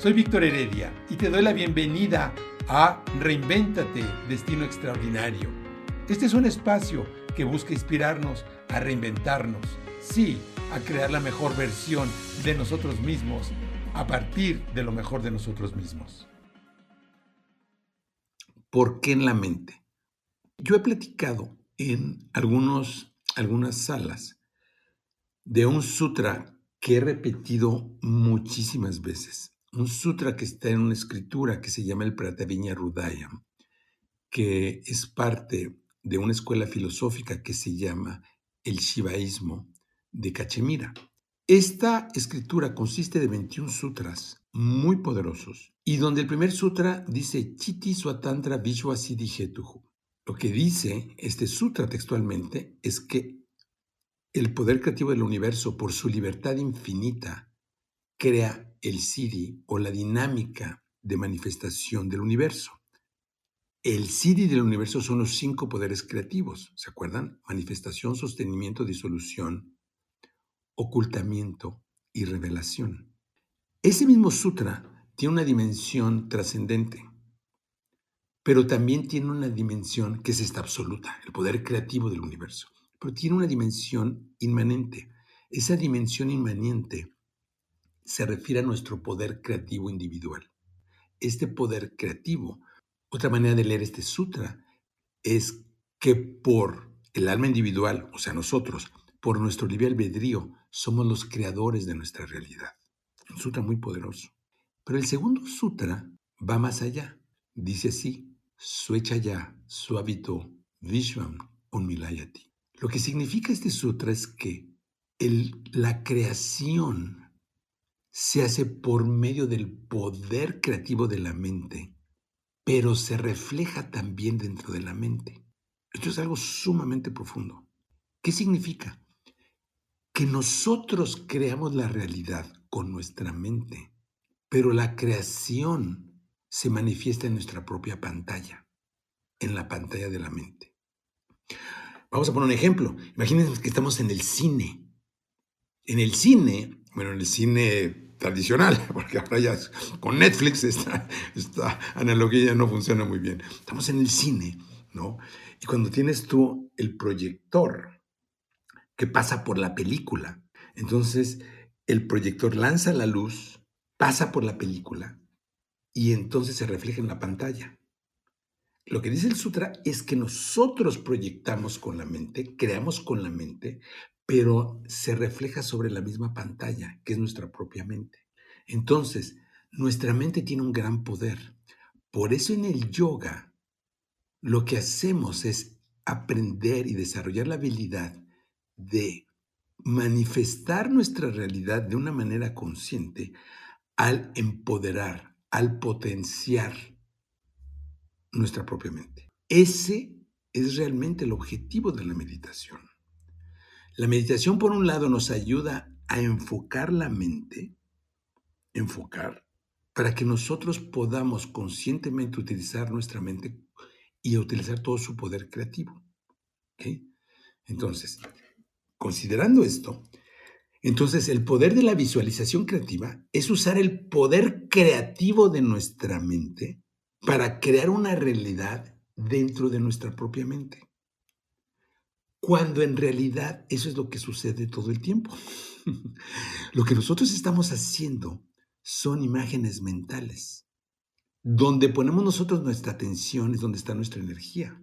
Soy Víctor Heredia y te doy la bienvenida a Reinvéntate, Destino Extraordinario. Este es un espacio que busca inspirarnos a reinventarnos, sí, a crear la mejor versión de nosotros mismos a partir de lo mejor de nosotros mismos. ¿Por qué en la mente? Yo he platicado en algunos, algunas salas de un sutra que he repetido muchísimas veces un sutra que está en una escritura que se llama el Prataviña Rudayam, que es parte de una escuela filosófica que se llama el Shivaísmo de Cachemira. Esta escritura consiste de 21 sutras muy poderosos y donde el primer sutra dice Chiti Swatantra Vishwa. Lo que dice este sutra textualmente es que el poder creativo del universo, por su libertad infinita, crea el CD o la dinámica de manifestación del universo. El CD del universo son los cinco poderes creativos, ¿se acuerdan? Manifestación, sostenimiento, disolución, ocultamiento y revelación. Ese mismo sutra tiene una dimensión trascendente, pero también tiene una dimensión que es esta absoluta, el poder creativo del universo, pero tiene una dimensión inmanente. Esa dimensión inmanente se refiere a nuestro poder creativo individual. Este poder creativo, otra manera de leer este sutra, es que por el alma individual, o sea, nosotros, por nuestro libre albedrío, somos los creadores de nuestra realidad. Un sutra muy poderoso. Pero el segundo sutra va más allá. Dice así, Suechaya, Suavito, Vishwam, Unmilayati. Lo que significa este sutra es que la creación se hace por medio del poder creativo de la mente, pero se refleja también dentro de la mente. Esto es algo sumamente profundo. ¿Qué significa? Que nosotros creamos la realidad con nuestra mente, pero la creación se manifiesta en nuestra propia pantalla, en la pantalla de la mente. Vamos a poner un ejemplo. Imagínense que estamos en el cine. En el cine bueno, en el cine tradicional, porque ahora ya con Netflix esta, analogía ya no funciona muy bien. Estamos en el cine, ¿no? Y cuando tienes tú el proyector que pasa por la película, entonces el proyector lanza la luz, pasa por la película y entonces se refleja en la pantalla. Lo que dice el sutra es que nosotros proyectamos con la mente, creamos con la mente, pero se refleja sobre la misma pantalla, que es nuestra propia mente. Entonces, nuestra mente tiene un gran poder. Por eso en el yoga lo que hacemos es aprender y desarrollar la habilidad de manifestar nuestra realidad de una manera consciente al empoderar, al potenciar nuestra propia mente. Ese es realmente el objetivo de la meditación. La meditación, por un lado, nos ayuda a enfocar la mente, enfocar, para que nosotros podamos conscientemente utilizar nuestra mente y utilizar todo su poder creativo. Entonces, considerando esto, entonces el poder de la visualización creativa es usar el poder creativo de nuestra mente para crear una realidad dentro de nuestra propia mente cuando en realidad eso es lo que sucede todo el tiempo. lo que nosotros estamos haciendo son imágenes mentales. Donde ponemos nosotros nuestra atención es donde está nuestra energía.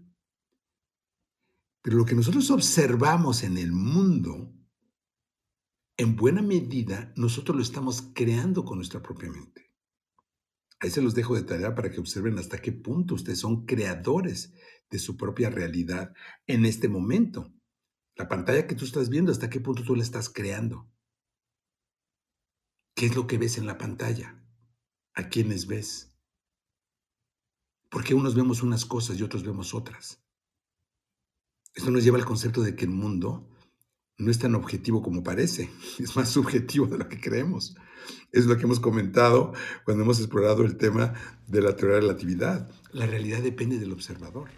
Pero lo que nosotros observamos en el mundo, en buena medida, nosotros lo estamos creando con nuestra propia mente. Ahí se los dejo de tarea para que observen hasta qué punto ustedes son creadores de su propia realidad en este momento. La pantalla que tú estás viendo, hasta qué punto tú la estás creando. ¿Qué es lo que ves en la pantalla? ¿A quiénes ves? Porque unos vemos unas cosas y otros vemos otras. Esto nos lleva al concepto de que el mundo no es tan objetivo como parece, es más subjetivo de lo que creemos. Es lo que hemos comentado cuando hemos explorado el tema de la teoría de la relatividad. La realidad depende del observador.